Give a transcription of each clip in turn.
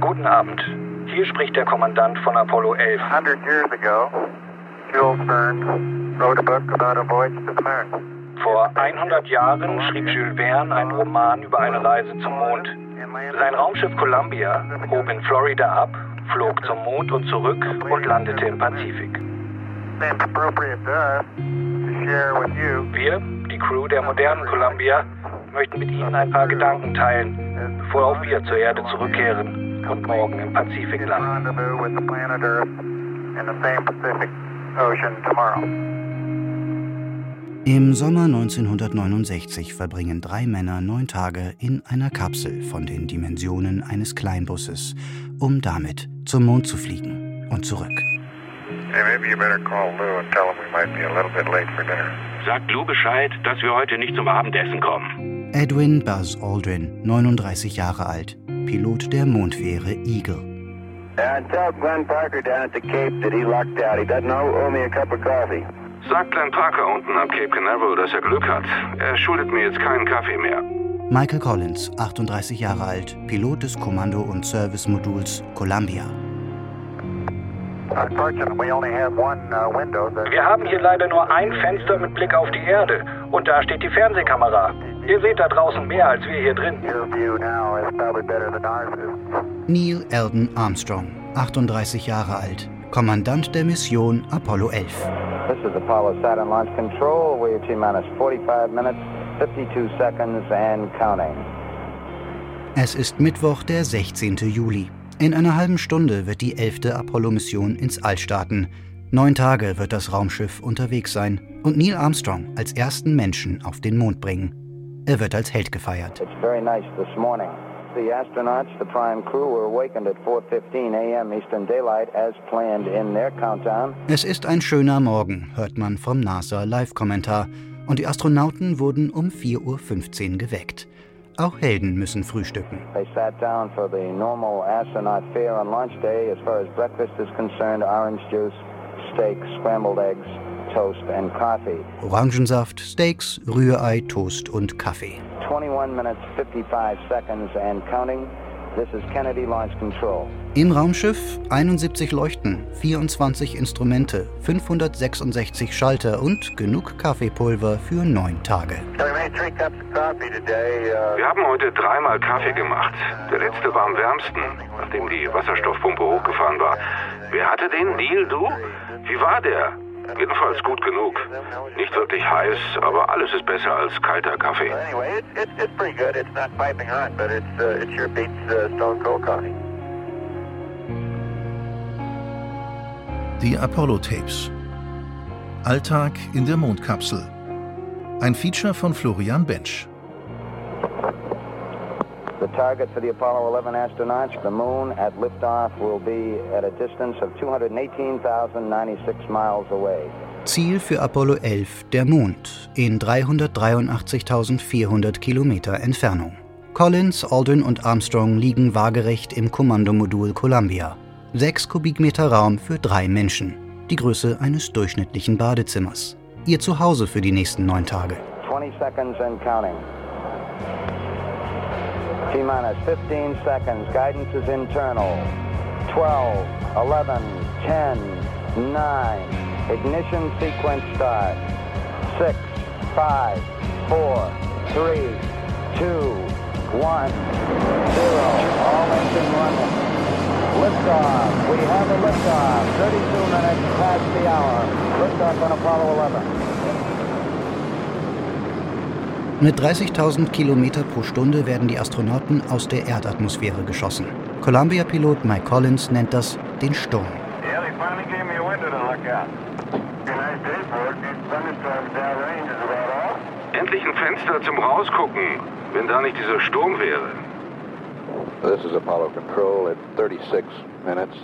Guten Abend. Hier spricht der Kommandant von Apollo 11. 100 years ago, Jules Verne wrote a book about a voyage to the moon. Vor 100 Jahren schrieb Jules Verne einen Roman über eine Reise zum Mond. Sein Raumschiff Columbia hob in Florida ab, flog zum Mond und zurück und landete im Pazifik. Wir, die Crew der modernen Columbia, möchten mit Ihnen ein paar Gedanken teilen, bevor auch wir zur Erde zurückkehren und morgen im Pazifik landen. Im Sommer 1969 verbringen drei Männer neun Tage in einer Kapsel von den Dimensionen eines Kleinbusses, um damit zum Mond zu fliegen und zurück. Sagt Lou Bescheid, dass wir heute nicht zum Abendessen kommen. Edwin Buzz Aldrin, 39 Jahre alt, Pilot der Mondfähre Eagle. Tell Glenn Parker down at the Cape that he lucked out. He doesn't owe me a cup of coffee. Sagt Glenn Parker unten am Cape Canaveral, dass er Glück hat. Er schuldet mir jetzt keinen Kaffee mehr. Michael Collins, 38 Jahre alt, Pilot des Kommando- und Servicemoduls Columbia. Uh, Wir haben hier leider nur ein Fenster mit Blick auf die Erde und da steht die Fernsehkamera. Ihr seht da draußen mehr als wir hier drin. Neil Eldon Armstrong, 38 Jahre alt, Kommandant der Mission Apollo 11. This is Apollo Saturn Launch Control. We're T-minus 45 minutes, 52 seconds and counting. Es ist Mittwoch, der 16. Juli. In einer halben Stunde wird die 11. Apollo-Mission ins All starten. Neun Tage wird das Raumschiff unterwegs sein und Neil Armstrong als ersten Menschen auf den Mond bringen. Er wird als Held gefeiert. It's very nice this morning. The astronauts, the prime crew, were awakened at 4:15 a.m. Eastern Daylight as planned in their countdown. Es ist ein schöner Morgen, hört man vom NASA Live-Kommentar. Und die Astronauten wurden um 4.15 Uhr geweckt. Auch Helden müssen frühstücken. They sat down for the normal astronaut fare on launch day. As far as breakfast is concerned, orange juice, steak, scrambled eggs, toast and coffee. Orangensaft, Steaks, Rührei, Toast und Kaffee. 21 minutes 55 seconds and counting. This is Kennedy Launch Control. Im Raumschiff 71 Leuchten, 24 Instrumente, 566 Schalter und genug Kaffeepulver für neun Tage. Wir haben heute dreimal Kaffee gemacht. Der letzte war am wärmsten, nachdem die Wasserstoffpumpe hochgefahren war. Wer hatte den? Neil, du? Wie war der? Jedenfalls gut genug. Nicht wirklich heiß, aber alles ist besser als kalter Kaffee. Die Apollo-Tapes. Alltag in der Mondkapsel. Ein Feature von Florian Bench. The target for the Apollo 11 astronauts, the moon at liftoff, will be at a distance of 218,096 miles away. Ziel für Apollo 11 der Mond in 383.400 Kilometer Entfernung. Collins, Aldrin und Armstrong liegen waagerecht im Kommandomodul Columbia. Sechs Kubikmeter Raum für drei Menschen. Die Größe eines durchschnittlichen Badezimmers. Ihr Zuhause für die nächsten neun Tage. 20 seconds and counting. T-minus 15 seconds. Guidance is internal. 12, 11, 10, 9. Ignition sequence start. 6, 5, 4, 3, 2, 1, 0. All engine running. Liftoff. We have a liftoff. 32 minutes past the hour. Liftoff on Apollo 11. Mit 30.000 Kilometer pro Stunde werden die Astronauten aus der Erdatmosphäre geschossen. Columbia-Pilot Mike Collins nennt das den Sturm. Endlich ein Fenster zum Rausgucken, wenn da nicht dieser Sturm wäre. This is Apollo Control at 36 minutes.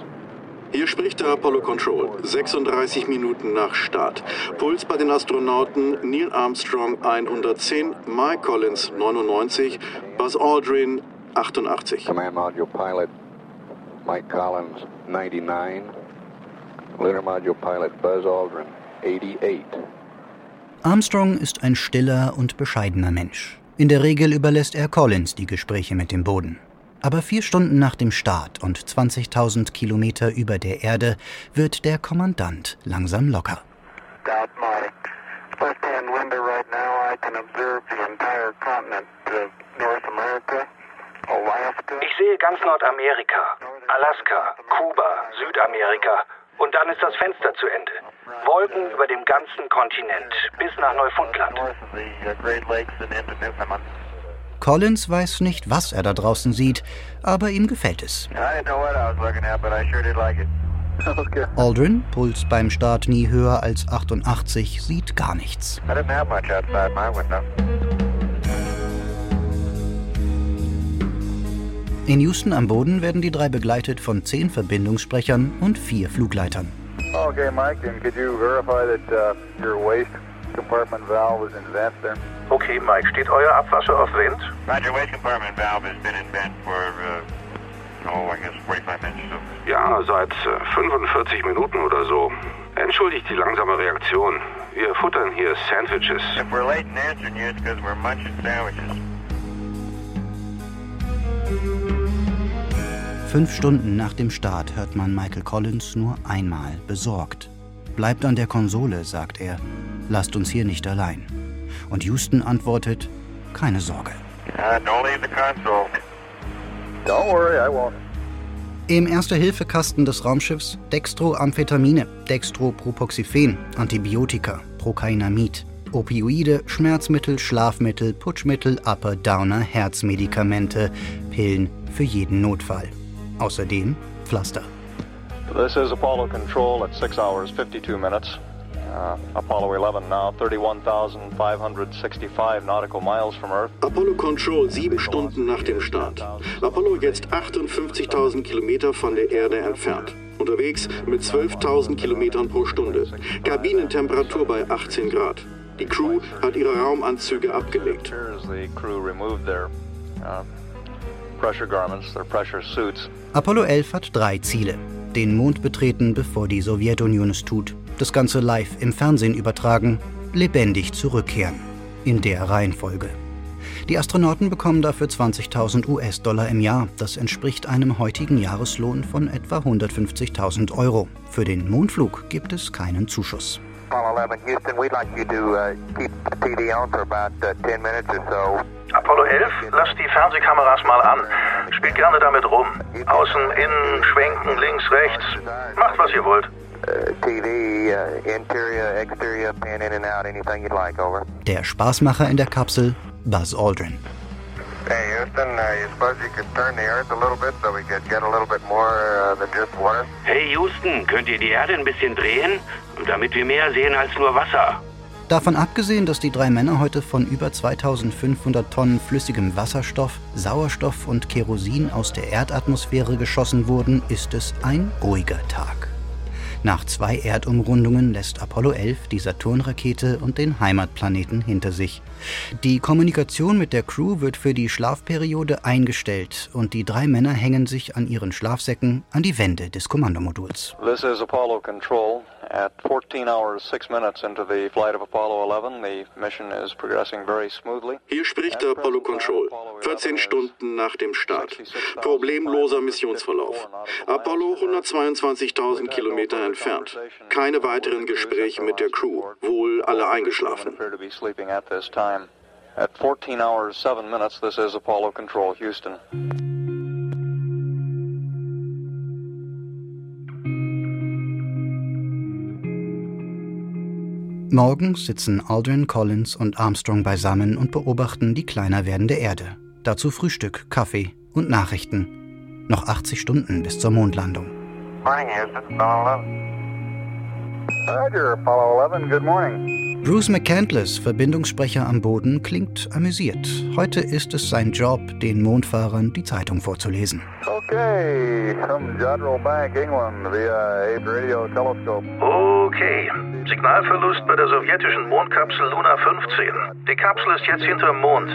Hier spricht der Apollo Control. 36 Minuten nach Start. Puls bei den Astronauten Neil Armstrong 110, Mike Collins 99, Buzz Aldrin 88. Command Module Pilot Mike Collins 99. Lunar Module Pilot Buzz Aldrin 88. Armstrong ist ein stiller und bescheidener Mensch. In der Regel überlässt er Collins die Gespräche mit dem Boden. Aber vier Stunden nach dem Start und 20.000 Kilometer über der Erde wird der Kommandant langsam locker. Ich sehe ganz Nordamerika, Alaska, Kuba, Südamerika und dann ist das Fenster zu Ende. Wolken über dem ganzen Kontinent bis nach Neufundland. Collins weiß nicht, was er da draußen sieht, aber ihm gefällt es. Aldrin, Puls beim Start nie höher als 88, sieht gar nichts. In Houston am Boden werden die drei begleitet von zehn Verbindungssprechern und vier Flugleitern. Okay, Mike, and could you verify that uh, your waste compartment valve is in vent there? Okay, Mike, steht euer Abwasser auf Wind? Roger, waste compartment valve has been in vent for, uh, oh, I guess 45 minutes. So. Ja, seit äh, 45 Minuten oder so. Entschuldigt die langsame Reaktion. Wir futtern hier Sandwiches. If we're late in answering you, it's because we're munching sandwiches. Fünf Stunden nach dem Start hört man Michael Collins nur einmal besorgt. Bleibt an der Konsole, sagt er. Lasst uns hier nicht allein. Und Houston antwortet, keine Sorge. Uh, worry. Im Erste-Hilfe-Kasten des Raumschiffs Dextroamphetamine, Dextropropoxifen, Antibiotika, Prokainamid, Opioide, Schmerzmittel, Schlafmittel, Putschmittel, Upper, Downer, Herzmedikamente, Pillen für jeden Notfall. Außerdem Pflaster. This is Apollo Control at 6 hours 52 minutes. Uh, Apollo 11 now 31,565 nautical miles from Earth. Apollo Control sieben Stunden nach dem Start. Apollo jetzt 58.000 Kilometer von der Erde entfernt. Unterwegs mit 12.000 Kilometern pro Stunde. Kabinentemperatur bei 18 Grad. Die Crew hat ihre Raumanzüge abgelegt. Uh, pressure garments, their pressure suits. Apollo 11 hat drei Ziele. Den Mond betreten, bevor die Sowjetunion es tut. Das Ganze live im Fernsehen übertragen. Lebendig zurückkehren. In der Reihenfolge. Die Astronauten bekommen dafür 20.000 US-Dollar im Jahr. Das entspricht einem heutigen Jahreslohn von etwa 150.000 Euro. Für den Mondflug gibt es keinen Zuschuss. Apollo 11, Houston, we'd like you to uh, keep the TV on for about uh, 10 minutes or so. Apollo 11, lasst die Fernsehkameras mal an. Spielt gerne damit rum. Außen, innen, schwenken, links, rechts. Macht, was ihr wollt. Uh, TV, uh, interior, exterior, pan in and out, anything you'd like, over. Der Spaßmacher in der Kapsel, Buzz Aldrin. Hey, Houston, uh, you suppose you could turn the earth a little bit so we could get a little bit more uh, than just water? Hey Houston, könnt ihr die Erde ein bisschen drehen? Damit wir mehr sehen als nur Wasser. Davon abgesehen, dass die drei Männer heute von über 2500 Tonnen flüssigem Wasserstoff, Sauerstoff und Kerosin aus der Erdatmosphäre geschossen wurden, ist es ein ruhiger Tag. Nach zwei Erdumrundungen lässt Apollo 11 die Saturn-Rakete und den Heimatplaneten hinter sich. Die Kommunikation mit der Crew wird für die Schlafperiode eingestellt und die drei Männer hängen sich an ihren Schlafsäcken an die Wände des Kommandomoduls. This is Apollo Control at 14 hours 6 minutes into the flight of Apollo 11. The mission is progressing very smoothly. Hier spricht der Apollo Control. 14 Stunden nach dem Start. Problemloser Missionsverlauf. Apollo 122.000 Kilometer entfernt. Keine weiteren Gespräche mit der Crew. Wohl alle eingeschlafen. Time. At 14 hours 7 minutes, this is Apollo Control, Houston. Morgens sitzen Aldrin, Collins und Armstrong beisammen und beobachten die kleiner werdende Erde. Dazu Frühstück, Kaffee und Nachrichten. Noch 80 Stunden bis zur Mondlandung. Morning, Houston, Apollo 11. Roger, Apollo 11, good morning. Bruce McCandless, Verbindungssprecher am Boden, klingt amüsiert. Heute ist es sein Job, den Mondfahrern die Zeitung vorzulesen. Okay, from Jodrell Bank, England, via Abe Radio Telescope. Okay. Signalverlust bei der sowjetischen Mondkapsel Luna 15. Die Kapsel ist jetzt hinterm Mond.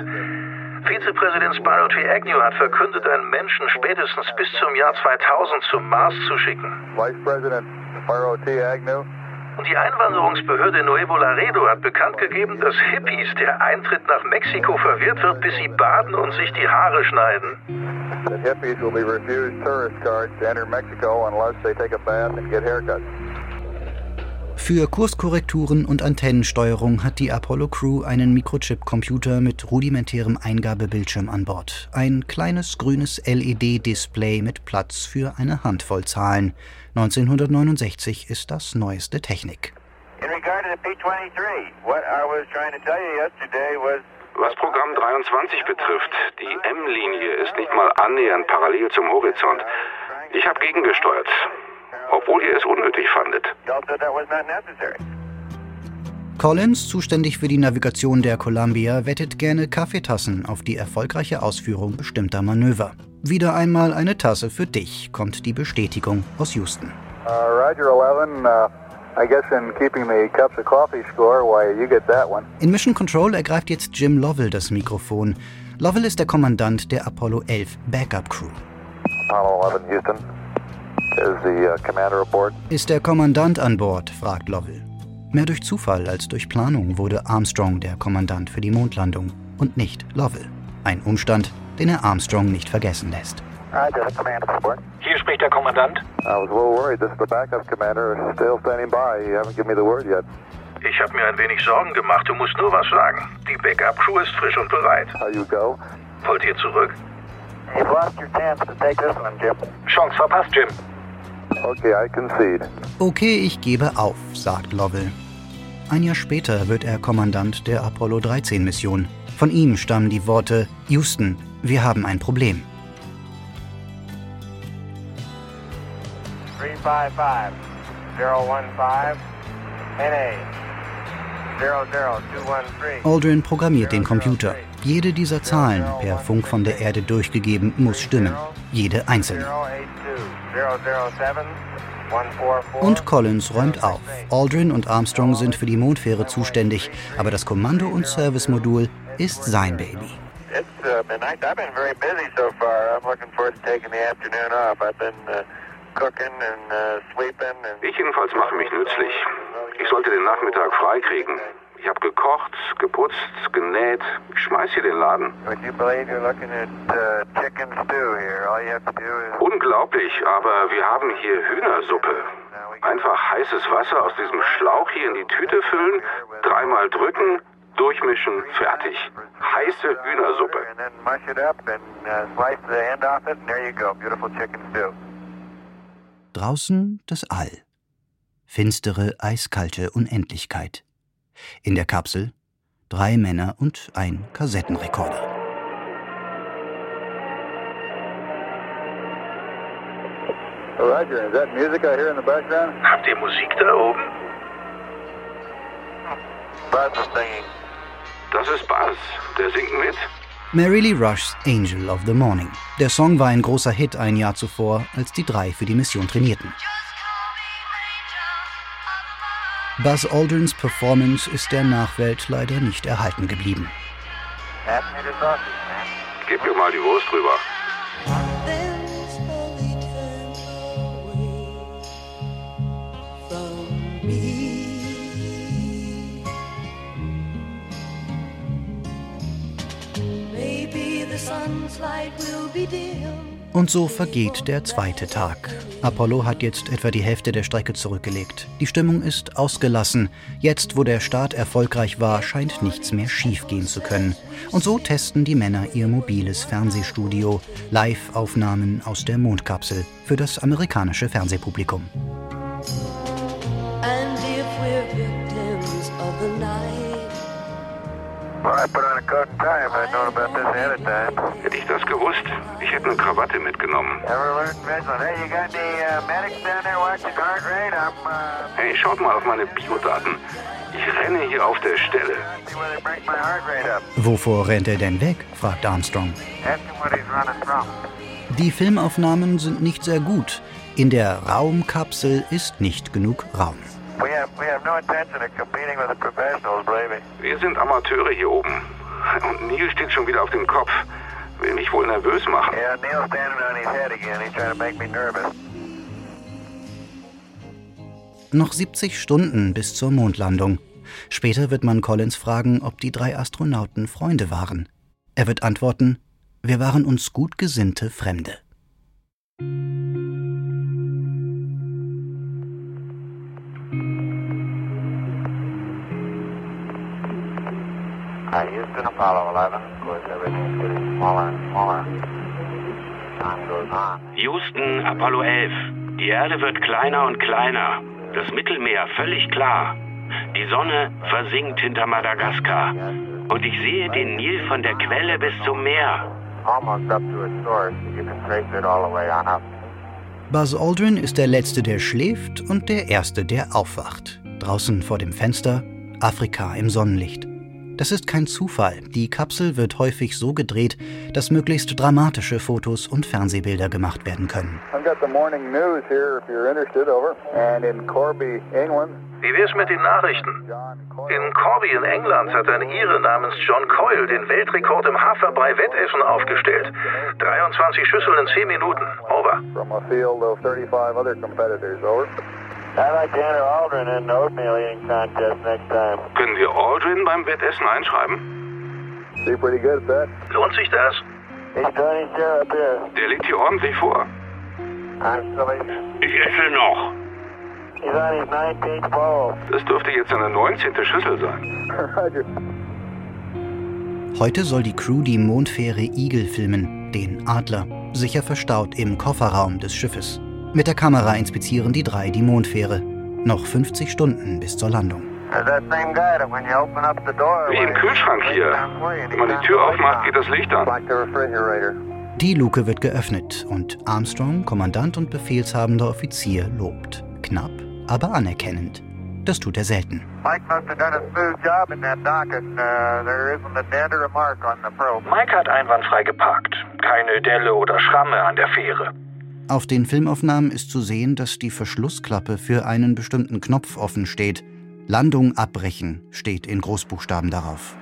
Vizepräsident Spyro T. Agnew hat verkündet, einen Menschen spätestens bis zum Jahr 2000 zum Mars zu schicken. Vice President Spyro T. Agnew die Einwanderungsbehörde Nuevo Laredo hat bekannt gegeben, dass Hippies der Eintritt nach Mexiko verwehrt wird, bis sie baden und sich die Haare schneiden. The hippies will be refused tourist cards to enter Mexico unless they take a bath and get haircuts. Für Kurskorrekturen und Antennensteuerung hat die Apollo-Crew einen Mikrochip-Computer mit rudimentärem Eingabebildschirm an Bord. Ein kleines grünes LED-Display mit Platz für eine Handvoll Zahlen. 1969 ist das neueste Technik. Was Programm 23 betrifft, die M-Linie ist nicht mal annähernd parallel zum Horizont. Ich habe gegengesteuert obwohl ihr es unnötig fandet. Collins, zuständig für die Navigation der Columbia, wettet gerne Kaffeetassen auf die erfolgreiche Ausführung bestimmter Manöver. Wieder einmal eine Tasse für dich, kommt die Bestätigung aus Houston. Uh, Roger 11, uh I guess in keeping the cups of coffee score, why you get that one. In Mission Control ergreift jetzt Jim Lovell das Mikrofon. Lovell ist der Kommandant der Apollo 11 Backup Crew. Apollo 11 Houston. The, uh, Ist der Kommandant an Bord? fragt Lovell. Mehr durch Zufall als durch Planung wurde Armstrong der Kommandant für die Mondlandung und nicht Lovell. Ein Umstand, den er Armstrong nicht vergessen lässt. Hier spricht der Kommandant. Ich habe mir ein wenig Sorgen gemacht. Du musst nur was sagen. Die Backup-Crew ist frisch und bereit. Wollt ihr zurück? Chance verpasst, Jim. Okay, I concede. Okay, ich gebe auf, sagt Lovell. Ein Jahr später wird er Kommandant der Apollo 13 Mission. Von ihm stammen die Worte Houston, wir haben ein Problem. 355 015 NA 00213 Aldrin programmiert den Computer. Jede dieser Zahlen, per Funk von der Erde durchgegeben, muss stimmen. Jede einzelne. Und Collins räumt auf. Aldrin und Armstrong sind für die Mondfähre zuständig, aber das Kommando- und Servicemodul ist sein Baby. Ich jedenfalls mache mich nützlich. Ich sollte den Nachmittag freikriegen. Ich habe gekocht, geputzt, genäht. Ich schmeiß hier den Laden. Uh, Unglaublich, aber wir haben hier Hühnersuppe. Einfach heißes Wasser aus diesem Schlauch hier in die Tüte füllen, dreimal drücken, durchmischen, fertig. Heiße Hühnersuppe. Uh, Draußen das All. Finstere, eiskalte Unendlichkeit. In der Kapsel drei Männer und ein Kassettenrekorder. Roger, is that music I hear in the background? Habt ihr Musik da oben? Buzz is singing. Das ist Buzz. Der singt mit. Mary Lee Rushs Angel of the Morning. Der Song war ein großer Hit ein Jahr zuvor, als die drei für die Mission trainierten. Buzz Aldrins Performance ist der Nachwelt leider nicht erhalten geblieben. Gib mir mal die Wurst drüber. Und so vergeht der zweite Tag. Apollo hat jetzt etwa die Hälfte der Strecke zurückgelegt. Die Stimmung ist ausgelassen. Jetzt, wo der Start erfolgreich war, scheint nichts mehr schiefgehen zu können. Und so testen die Männer ihr mobiles Fernsehstudio, Live-Aufnahmen aus der Mondkapsel für das amerikanische Fernsehpublikum. And if we're victims of the night Hätte ich das gewusst, ich hätte eine Krawatte mitgenommen. Uh, Hey, schaut mal auf meine Biodaten. Ich renne hier auf der Stelle. Wovor rennt er denn weg? fragt Armstrong. Die Filmaufnahmen sind nicht sehr gut. In der Raumkapsel ist nicht genug Raum. Wir sind Amateure hier oben. Und Neil steht schon wieder auf dem Kopf. Will mich wohl nervös machen. Yeah, Neil's standing on his head again. He's trying to make me nervous. Noch 70 Stunden bis zur Mondlandung. Später wird man Collins fragen, ob die drei Astronauten Freunde waren. Er wird antworten, wir waren uns gut gesinnte Fremde. Houston, Apollo 11. Of course, everything's getting smaller and smaller. Time goes on. Houston, Apollo 11. Die Erde wird kleiner und kleiner. Das Mittelmeer völlig klar. Die Sonne versinkt hinter Madagaskar. Und ich sehe den Nil von der Quelle bis zum Meer. Almost up to its source. You can trace it all the way on up. Buzz Aldrin ist der Letzte, der schläft und der Erste, der aufwacht. Draußen vor dem Fenster, Afrika im Sonnenlicht. Das ist kein Zufall. Die Kapsel wird häufig so gedreht, dass möglichst dramatische Fotos und Fernsehbilder gemacht werden können. I've got the morning news here if you're interested, over. And in Corby, England, Wie wär's mit den Nachrichten? In Corby in England hat ein Ire namens John Coyle den Weltrekord im Haferbrei-Wettessen aufgestellt. 23 Schüsseln in 10 Minuten. Over. From a field of 35 other competitors, over. I'd like to enter Aldrin in the oatmeal eating contest next time. Können wir Aldrin beim Wettessen einschreiben? See pretty good at that. Lohnt sich das? Der liegt hier ordentlich vor. Ich esse noch. He's on his 19th bowl. Das dürfte jetzt eine 19. Schüssel sein. Roger. Heute soll die Crew die Mondfähre Eagle filmen, den Adler, sicher verstaut im Kofferraum des Schiffes. Mit der Kamera inspizieren die drei die Mondfähre. Noch 50 Stunden bis zur Landung. Wie im Kühlschrank hier. Wenn man die Tür aufmacht, geht das Licht an. Die Luke wird geöffnet und Armstrong, Kommandant und befehlshabender Offizier, lobt. Knapp, aber anerkennend. Das tut er selten. Mike uh. Mike hat einwandfrei geparkt. Keine Delle oder Schramme an der Fähre. Auf den Filmaufnahmen ist zu sehen, dass die Verschlussklappe für einen bestimmten Knopf offen steht. Landung abbrechen steht in Großbuchstaben darauf.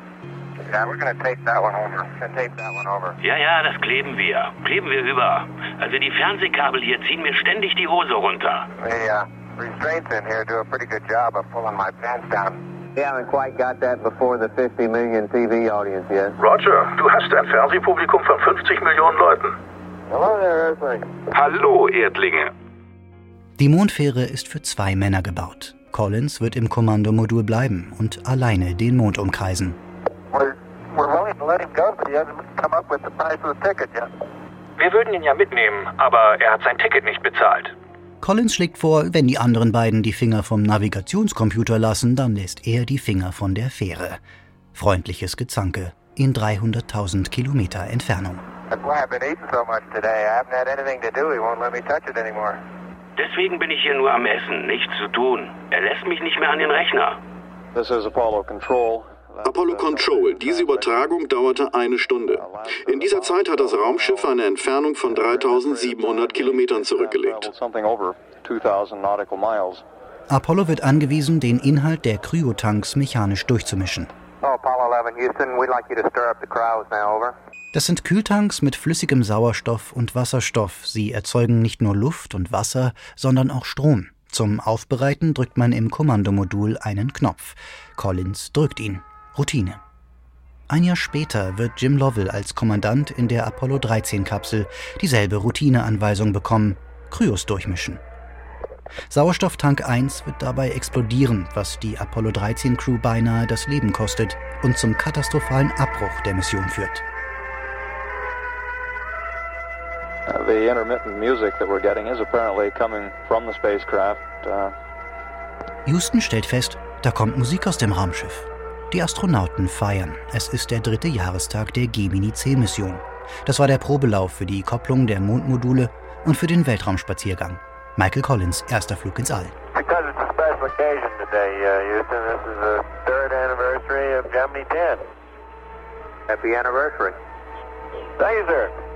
Ja, ja, das kleben wir. Kleben wir über. Also die Fernsehkabel hier ziehen mir ständig die Hose runter. The uh, restraints in here do a pretty good job of pulling my pants down. We haven't quite got that before the 50 million TV audience yet. Roger, du hast ein Fernsehpublikum von 50 Millionen Leuten. Hallo, Erdlinge. Die Mondfähre ist für zwei Männer gebaut. Collins wird im Kommandomodul bleiben und alleine den Mond umkreisen. Wir würden ihn ja mitnehmen, aber er hat sein Ticket nicht bezahlt. Collins schlägt vor, wenn die anderen beiden die Finger vom Navigationscomputer lassen, dann lässt er die Finger von der Fähre. Freundliches Gezanke in 300.000 Kilometer Entfernung. That's why I've been eating so much today. I haven't had anything to do. He won't let me touch it anymore. Deswegen bin ich hier nur am Essen, nichts zu tun. Er lässt mich nicht mehr an den Rechner. This is Apollo Control. Apollo Control, diese Übertragung dauerte eine Stunde. In dieser Zeit hat das Raumschiff eine Entfernung von 3700 Kilometern zurückgelegt. Traveled something over 2,000 nautical miles. Apollo wird angewiesen, den Inhalt der Kryotanks mechanisch durchzumischen. Oh, Apollo 11, Houston, we'd like you to stir up the crowds now, over. Das sind Kühltanks mit flüssigem Sauerstoff und Wasserstoff. Sie erzeugen nicht nur Luft und Wasser, sondern auch Strom. Zum Aufbereiten drückt man im Kommandomodul einen Knopf. Collins drückt ihn. Routine. Ein Jahr später wird Jim Lovell als Kommandant in der Apollo 13 Kapsel dieselbe Routineanweisung bekommen: Kryos durchmischen. Sauerstofftank 1 wird dabei explodieren, was die Apollo 13 Crew beinahe das Leben kostet und zum katastrophalen Abbruch der Mission führt. Uh, the intermittent music that we're getting is apparently coming from the spacecraft. Uh, Houston stellt fest, da kommt Musik aus dem Raumschiff. Die Astronauten feiern. Es ist der dritte Jahrestag der Gemini-C-Mission. Das war der Probelauf für die Kopplung der Mondmodule und für den Weltraumspaziergang. Michael Collins, erster Flug ins All. Uh, Houston. This is the third anniversary of Gemini 10. Happy anniversary. Thank you, sir.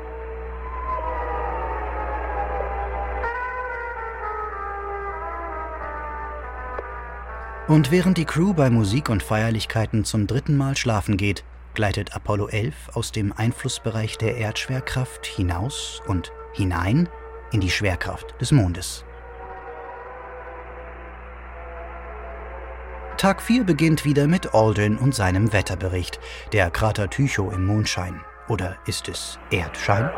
Und während die Crew bei Musik und Feierlichkeiten zum dritten Mal schlafen geht, gleitet Apollo 11 aus dem Einflussbereich der Erdschwerkraft hinaus und hinein in die Schwerkraft des Mondes. Tag 4 beginnt wieder mit Aldrin und seinem Wetterbericht. Der Krater Tycho im Mondschein. Oder ist es Erdschein?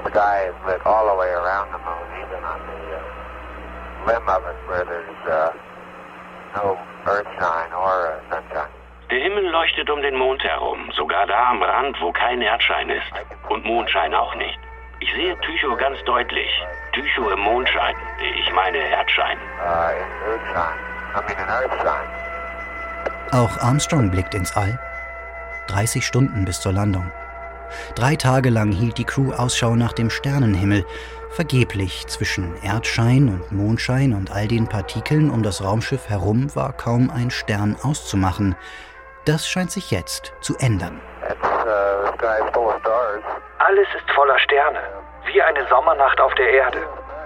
The Der Himmel leuchtet um den Mond herum, sogar da am Rand, wo kein Erdschein ist. Und Mondschein auch nicht. Ich sehe Tycho ganz deutlich. Tycho im Mondschein. Ich meine Erdschein. Earthshine. Earthshine. Auch Armstrong blickt ins All. 30 Stunden bis zur Landung. Drei Tage lang hielt die Crew Ausschau nach dem Sternenhimmel. Vergeblich zwischen Erdschein und Mondschein und all den Partikeln um das Raumschiff herum war kaum ein Stern auszumachen. Das scheint sich jetzt zu ändern. Alles ist voller Sterne, wie eine Sommernacht auf der Erde.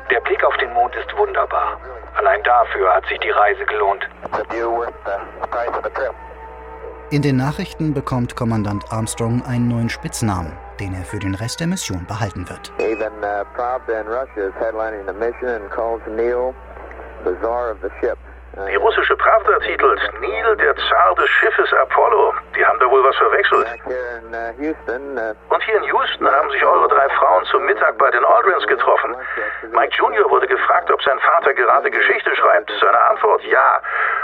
Der Blick auf den Mond ist wunderbar. Allein dafür hat sich die Reise gelohnt. In den Nachrichten bekommt Kommandant Armstrong einen neuen Spitznamen, den er für den Rest der Mission behalten wird. Even uh, Pravda in Russia is headlining the mission and calls Neil the czar of the ship. Die russische Pravda titelt Neil, der Zar des Schiffes Apollo. Die haben da wohl was verwechselt. Und hier in Houston haben sich eure drei Frauen zum Mittag bei den Aldrins getroffen. Mike Jr. wurde gefragt, ob sein Vater gerade Geschichte schreibt. Seine Antwort ja.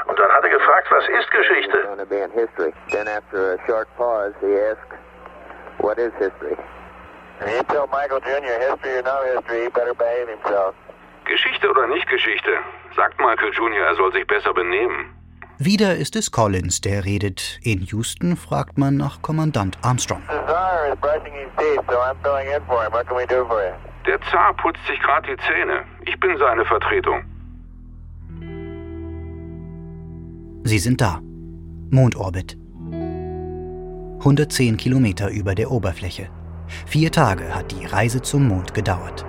Und dann hat er gefragt, was ist Geschichte? what is history? You tell Michael Jr. history or no history, he better behave himself. Geschichte oder nicht Geschichte? Sagt Michael Jr., er soll sich besser benehmen. Wieder ist es Collins, der redet. In Houston fragt man nach Kommandant Armstrong. The czar is brushing his teeth, so I'm filling in for him. What can we do for you? Der Zar putzt sich gerade die Zähne. Ich bin seine Vertretung. Sie sind da. Mondorbit. 110 Kilometer über der Oberfläche. Vier Tage hat die Reise zum Mond gedauert.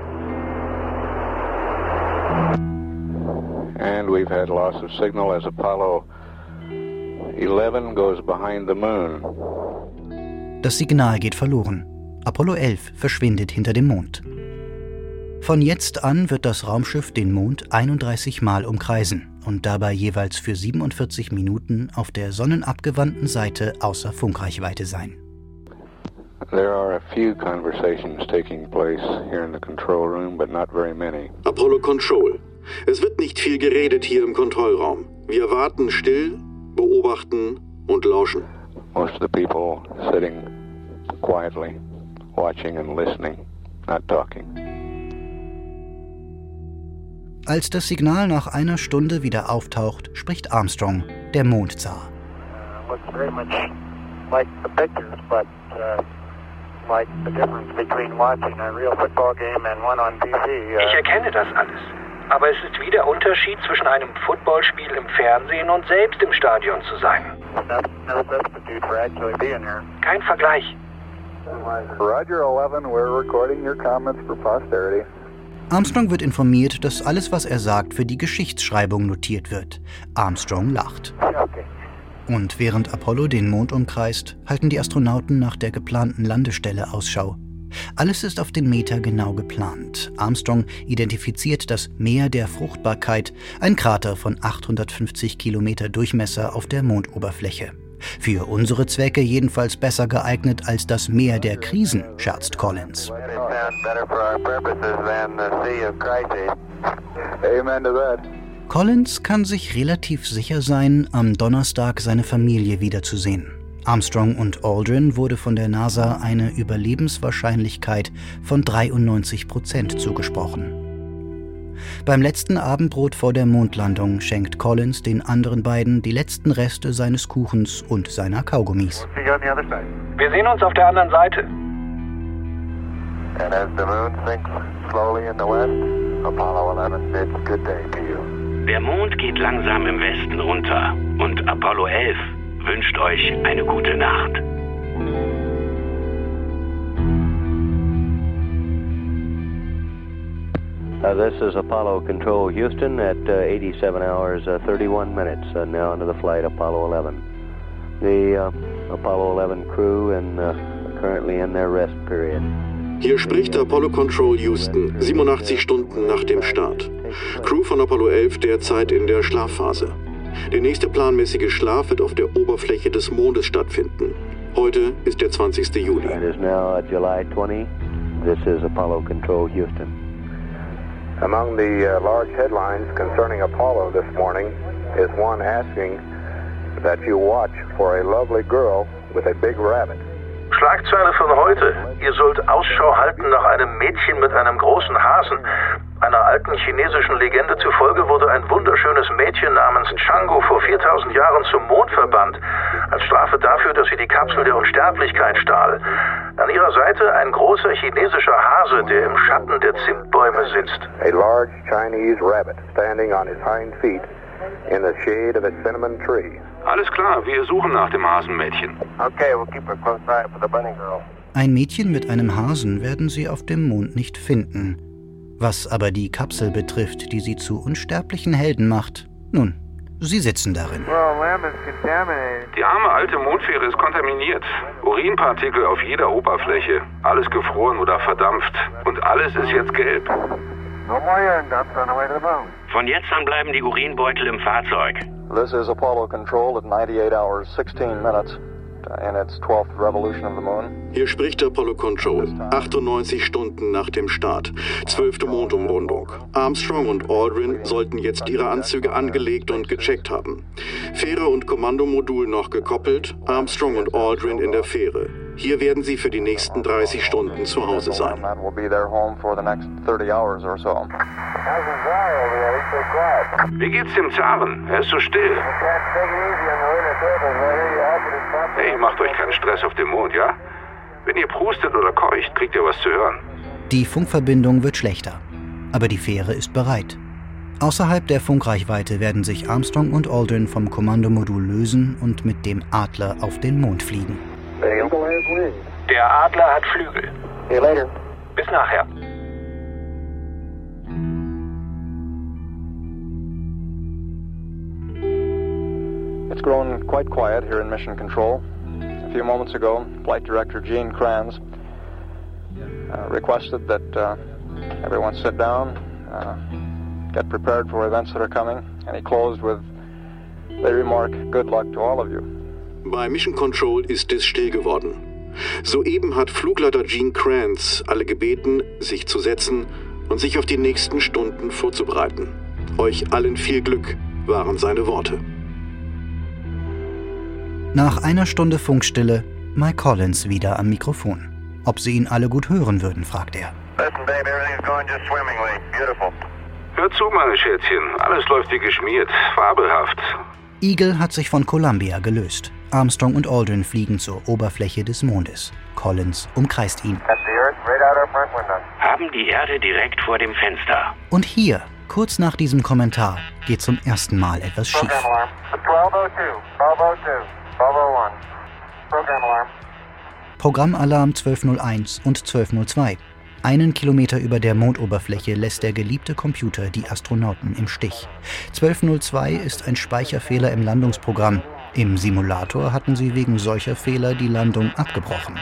And we've had loss of signal as Apollo 11 goes behind the moon. Das Signal geht verloren. Apollo 11 verschwindet hinter dem Mond. Von jetzt an wird das Raumschiff den Mond 31 Mal umkreisen und dabei jeweils für 47 Minuten auf der sonnenabgewandten Seite außer Funkreichweite sein. There are a few conversations taking place here in the control room, but not very many. Apollo Control. Es wird nicht viel geredet hier im Kontrollraum. Wir warten still, beobachten und lauschen. Most of the people sitting quietly, watching and listening, not talking. Als das Signal nach einer Stunde wieder auftaucht, spricht Armstrong, der Mondzar. uh, on TV. Ich erkenne das alles. Aber es ist wie der Unterschied zwischen einem Footballspiel im Fernsehen und selbst im Stadion zu sein. Kein Vergleich. Roger 11, we're recording your comments for posterity. Armstrong wird informiert, dass alles, was er sagt, für die Geschichtsschreibung notiert wird. Armstrong lacht. Okay. Und während Apollo den Mond umkreist, halten die Astronauten nach der geplanten Landestelle Ausschau. Alles ist auf den Meter genau geplant. Armstrong identifiziert das Meer der Fruchtbarkeit, ein Krater von 850 Kilometer Durchmesser auf der Mondoberfläche. Für unsere Zwecke jedenfalls besser geeignet als das Meer der Krisen, scherzt Collins. Collins kann sich relativ sicher sein, am Donnerstag seine Familie wiederzusehen. Armstrong und Aldrin wurde von der NASA eine Überlebenswahrscheinlichkeit von 93 Prozent zugesprochen. Beim letzten Abendbrot vor der Mondlandung schenkt Collins den anderen beiden die letzten Reste seines Kuchens und seiner Kaugummis. Wir sehen uns auf der anderen Seite. And as the moon sinks slowly in the west, Apollo 11 bids good day to you. Der Mond geht langsam im Westen unter und Apollo 11 wünscht euch eine gute Nacht. Uh, this is Apollo Control Houston at uh, 87 hours uh, 31 minutes uh, now into the flight Apollo 11. The uh, Apollo 11 crew and uh, currently in their rest period. Hier spricht Apollo Control Houston, 87 Stunden nach dem Start. Crew von Apollo 11 derzeit in der Schlafphase. Der nächste planmäßige Schlaf wird auf der Oberfläche des Mondes stattfinden. Heute ist der 20. Juli. It is now July 20. This is Apollo Control Houston. Among the uh, large headlines concerning Apollo this morning is one asking that you watch for a lovely girl with a big rabbit. Schlagzeile von heute. Ihr sollt Ausschau halten nach einem Mädchen mit einem großen Hasen. Einer alten chinesischen Legende zufolge wurde ein wunderschönes Mädchen namens Chango vor 4000 Jahren zum Mond verbannt, als Strafe dafür, dass sie die Kapsel der Unsterblichkeit stahl. An ihrer Seite ein großer chinesischer Hase, der im Schatten der Zimtbäume sitzt. A large Chinese rabbit standing on his hind feet in the shade of a cinnamon tree. Alles klar, wir suchen nach dem Hasenmädchen. Okay, we'll keep a close eye for the bunny girl. Ein Mädchen mit einem Hasen werden sie auf dem Mond nicht finden. Was aber die Kapsel betrifft, die sie zu unsterblichen Helden macht, nun, sie sitzen darin. Die arme alte Mondfähre ist kontaminiert. Urinpartikel auf jeder Oberfläche. Alles gefroren oder verdampft. Und alles ist jetzt gelb. Von jetzt an bleiben die Urinbeutel im Fahrzeug. This is Apollo Control at 98 hours 16 minutes in its 12th revolution of the moon. Hier spricht Apollo Control. 98 Stunden nach dem Start. Zwölfte Mondumrundung. Armstrong und Aldrin sollten jetzt ihre Anzüge angelegt und gecheckt haben. Fähre und Kommandomodul noch gekoppelt. Armstrong und Aldrin in der Fähre. Hier werden sie für die nächsten 30 Stunden zu Hause sein. And we'll be their home for the next 30 hours or so. Wie geht's dem Zaren? Er ist so still. Hey, macht euch keinen Stress auf dem Mond, ja? Wenn ihr prustet oder keucht, kriegt ihr was zu hören. Die Funkverbindung wird schlechter, aber die Fähre ist bereit. Außerhalb der Funkreichweite werden sich Armstrong und Aldrin vom Kommandomodul lösen und mit dem Adler auf den Mond fliegen. Der Adler hat Flügel. Bis nachher. It's grown quite quiet here in Mission Control. A few moments ago, Flight Director Gene Kranz uh, requested that uh, everyone sit down, uh, get prepared for events that are coming, and he closed with the remark, good luck to all of you. Bei Mission Control ist es still geworden. Soeben hat Flugleiter Gene Kranz alle gebeten, sich zu setzen und sich auf die nächsten Stunden vorzubereiten. Euch allen viel Glück, waren seine Worte. Nach einer Stunde Funkstille Mike Collins wieder am Mikrofon. Ob sie ihn alle gut hören würden, fragt er. Listen, babe, everything's going just swimmingly. Beautiful. Hör zu, meine Schätzchen. Alles läuft wie geschmiert. Fabelhaft. Eagle hat sich von Columbia gelöst. Armstrong und Aldrin fliegen zur Oberfläche des Mondes. Collins umkreist ihn. Haben die Erde direkt vor dem Fenster. Und hier, kurz nach diesem Kommentar, geht zum ersten Mal etwas schief. Program alarm. 1202, 1202, 1201. Program alarm. Programmalarm 1201 und 1202. Einen Kilometer über der Mondoberfläche lässt der geliebte Computer die Astronauten im Stich. 1202 ist ein Speicherfehler im Landungsprogramm. Im Simulator hatten sie wegen solcher Fehler die Landung abgebrochen.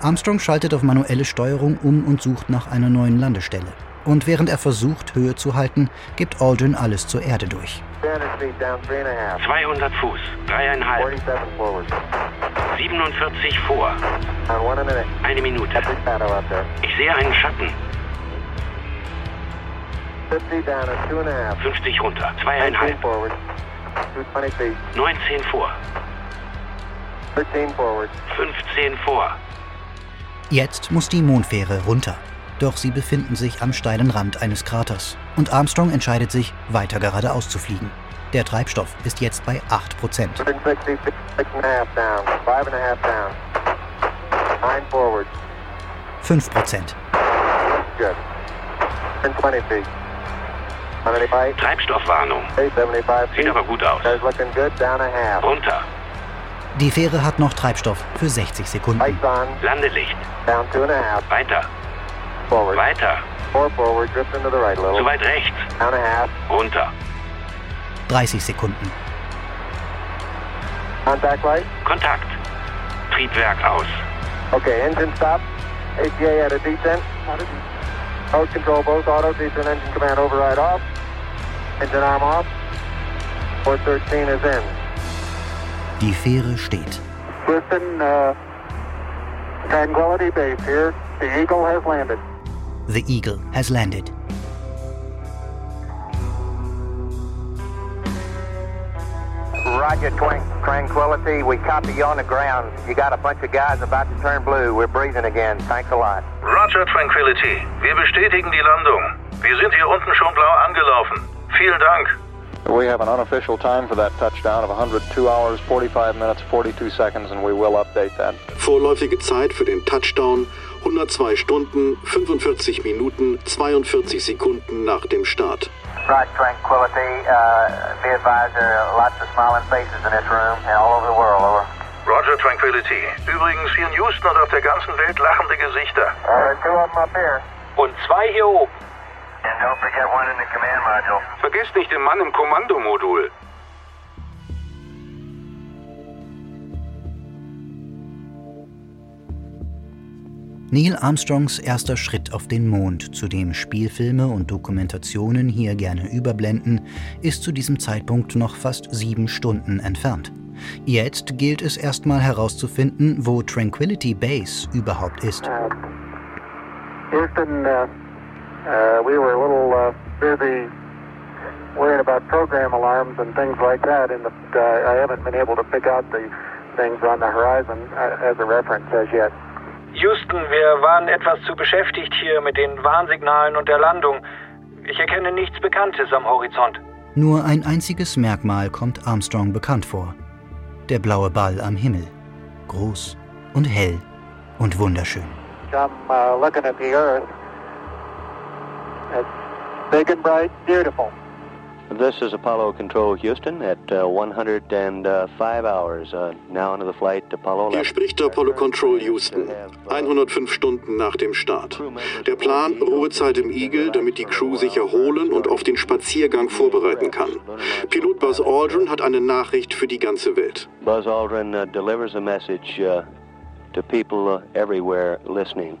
Armstrong schaltet auf manuelle Steuerung um und sucht nach einer neuen Landestelle. Und während er versucht, Höhe zu halten, gibt Aldrin alles zur Erde durch. 300 feet down, three and a half. 200 Fuß, dreieinhalb, 47 forward. 47 vor, eine Minute. Ich sehe einen Schatten, 50 down at two and a half. 50 runter, 19 zweieinhalb, forward. 220 feet. 19 vor, 13 forward. 15 vor. Jetzt muss die Mondfähre runter. Doch sie befinden sich am steilen Rand eines Kraters. Und Armstrong entscheidet sich, weiter geradeaus zu fliegen. Der Treibstoff ist jetzt bei 8%. 160 feet, Treibstoffwarnung. Okay, 75 Sieht aber gut aus. Car's looking good. Down a half. Runter. Die Fähre hat noch Treibstoff für 60 Sekunden. Landelicht. Down two and a half. Weiter. Forward. Weiter. Four forward. Drift into the right a Zu weit rechts. Down a half. Runter. 30 Sekunden. Kontakt. Triebwerk aus. Okay, engine stop. ATA at a descent. Mode control both auto, descent engine command override off. Engine arm off. Port 13 is in. Die Fähre steht. Houston, uh, Tranquility Base here. The Eagle has landed. The Eagle has landed. Roger, Tranquility. We copy you on the ground. You got a bunch of guys about to turn blue. We're breathing again. Thanks a lot. Roger, Tranquility. Wir bestätigen die Landung. Wir sind hier unten schon blau angelaufen. Vielen Dank. We have an unofficial time for that touchdown of 102 hours, 45 minutes, 42 seconds, and we will update that. Vorläufige Zeit für den Touchdown 102 Stunden, 45 Minuten, 42 Sekunden nach dem Start. Roger, Tranquility. Uh, be advised there are lots of smiling faces in this room and all over the world. Over. Roger, Tranquility. Übrigens, hier in Houston und auf der ganzen Welt lachende Gesichter. Uh, two of them up here. Und zwei hier oben. Vergesst nicht den Mann im Kommandomodul. Neil Armstrongs erster Schritt auf den Mond, zu dem Spielfilme und Dokumentationen hier gerne überblenden, ist zu diesem Zeitpunkt noch fast sieben Stunden entfernt. Jetzt gilt es erstmal herauszufinden, wo Tranquility Base überhaupt ist. Houston, uh, uh, we were a little uh, busy worrying about program alarms and things like that, and uh, I haven't been able to pick out the things on the horizon uh, as a reference as yet. Houston, wir waren etwas zu beschäftigt hier mit den Warnsignalen und der Landung. Ich erkenne nichts Bekanntes am Horizont. Nur ein einziges Merkmal kommt Armstrong bekannt vor. Der blaue Ball am Himmel. Groß und hell und wunderschön. I'm uh, looking at the Earth. It's big and bright, beautiful. This is Apollo Control Houston at uh, 105 hours, uh, now into the flight Apollo 11. Hier spricht Apollo Control Houston. 105 Stunden nach dem Start. Der Plan, Ruhezeit im Eagle, damit die Crew sich erholen und auf den Spaziergang vorbereiten kann. Pilot Buzz Aldrin hat eine Nachricht für die ganze Welt. Buzz Aldrin uh, delivers a message uh, to people uh, everywhere listening.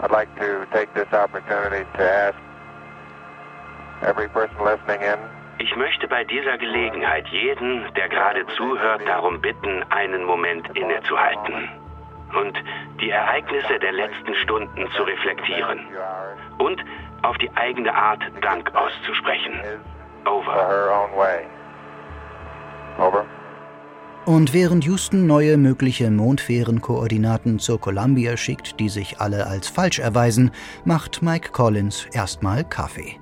I'd like to take this opportunity to ask every person listening in Ich möchte bei dieser Gelegenheit jeden, der gerade zuhört, darum bitten, einen Moment innezuhalten und die Ereignisse der letzten Stunden zu reflektieren und auf die eigene Art Dank auszusprechen. Over. Over. Und während Houston neue mögliche Mondfährenkoordinaten zur Columbia schickt, die sich alle als falsch erweisen, macht Mike Collins erstmal Kaffee.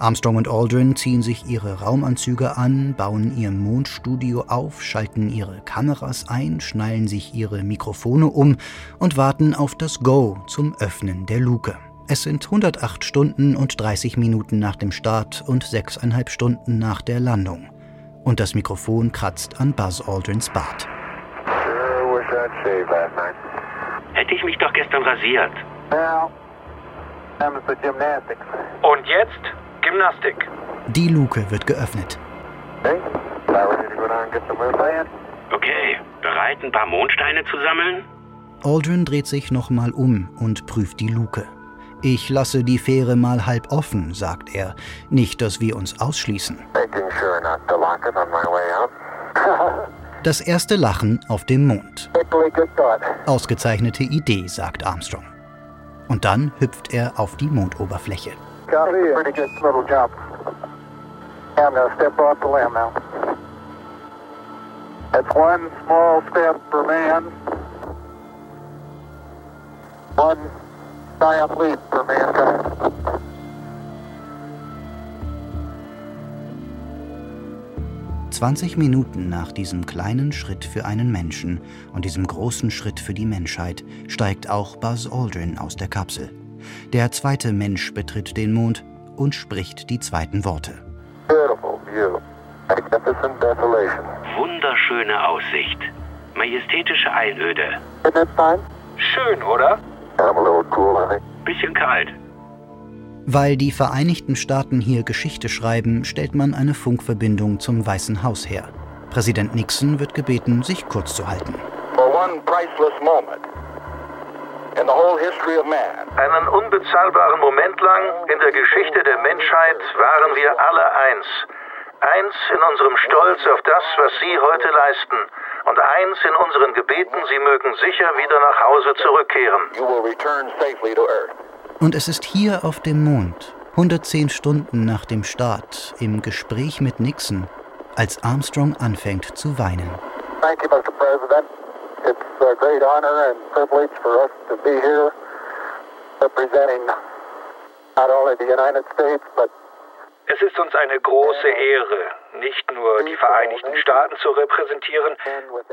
Armstrong und Aldrin ziehen sich ihre Raumanzüge an, bauen ihr Mondstudio auf, schalten ihre Kameras ein, schnallen sich ihre Mikrofone um und warten auf das Go zum Öffnen der Luke. Es sind 108 Stunden und 30 Minuten nach dem Start und sechseinhalb Stunden nach der Landung. Und das Mikrofon kratzt an Buzz Aldrins Bart. Hätte ich mich doch gestern rasiert. Und jetzt Gymnastik. Die Luke wird geöffnet. Okay, bereit, ein paar Mondsteine zu sammeln? Aldrin dreht sich nochmal um und prüft die Luke. Ich lasse die Fähre mal halb offen, sagt er. Nicht, dass wir uns ausschließen. Das erste Lachen auf dem Mond. Ausgezeichnete Idee, sagt Armstrong. Und dann hüpft er auf die Mondoberfläche. That's one small step for man. One giant leap for mankind. 20 Minuten nach diesem kleinen Schritt für einen Menschen und diesem großen Schritt für die Menschheit steigt auch Buzz Aldrin aus der Kapsel. Der zweite Mensch betritt den Mond und spricht die zweiten Worte. Wunderschöne Aussicht. Majestätische Einöde. Schön, oder? I'm a little cool, honey. Bisschen kalt. Weil die Vereinigten Staaten hier Geschichte schreiben, stellt man eine Funkverbindung zum Weißen Haus her. Präsident Nixon wird gebeten, sich kurz zu halten. For one priceless moment in the whole history of man, Einen unbezahlbaren Moment lang in der Geschichte der Menschheit waren wir alle eins. Eins in unserem Stolz auf das, was Sie heute leisten. Und eins in unseren Gebeten, Sie mögen sicher wieder nach Hause zurückkehren. Und es ist hier auf dem Mond, 110 Stunden nach dem Start, im Gespräch mit Nixon, als Armstrong anfängt zu weinen. Thank you, Mr. President. It's a great honor and privilege for us to be here representing not only the United States, but es ist uns eine große Ehre, nicht nur die Vereinigten Staaten zu repräsentieren,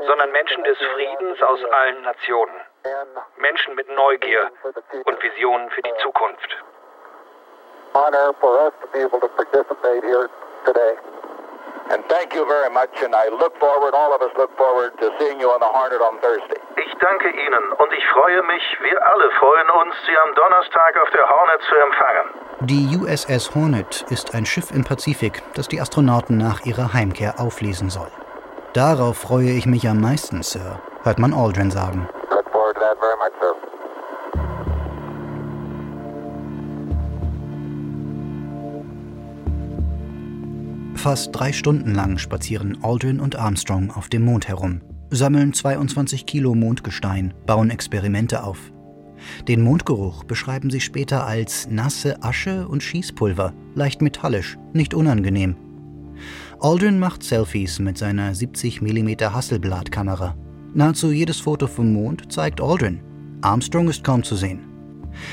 sondern Menschen des Friedens aus allen Nationen. Menschen mit Neugier und Visionen für die Zukunft. Honor for us to be able to participate here today. And thank you very much, and I look forward, all of us look forward to seeing you on the Hornet on Thursday. Ich danke Ihnen und ich freue mich, wir alle freuen uns, Sie am Donnerstag auf der Hornet zu empfangen. Die USS Hornet ist ein Schiff im Pazifik, das die Astronauten nach ihrer Heimkehr auflesen soll. Darauf freue ich mich am meisten, Sir, hört man Aldrin sagen. Fast drei Stunden lang spazieren Aldrin und Armstrong auf dem Mond herum, sammeln 22 Kilo Mondgestein, bauen Experimente auf. Den Mondgeruch beschreiben sie später als nasse Asche und Schießpulver, leicht metallisch, nicht unangenehm. Aldrin macht Selfies mit seiner 70 mm Hasselblad-Kamera. Nahezu jedes Foto vom Mond zeigt Aldrin. Armstrong ist kaum zu sehen.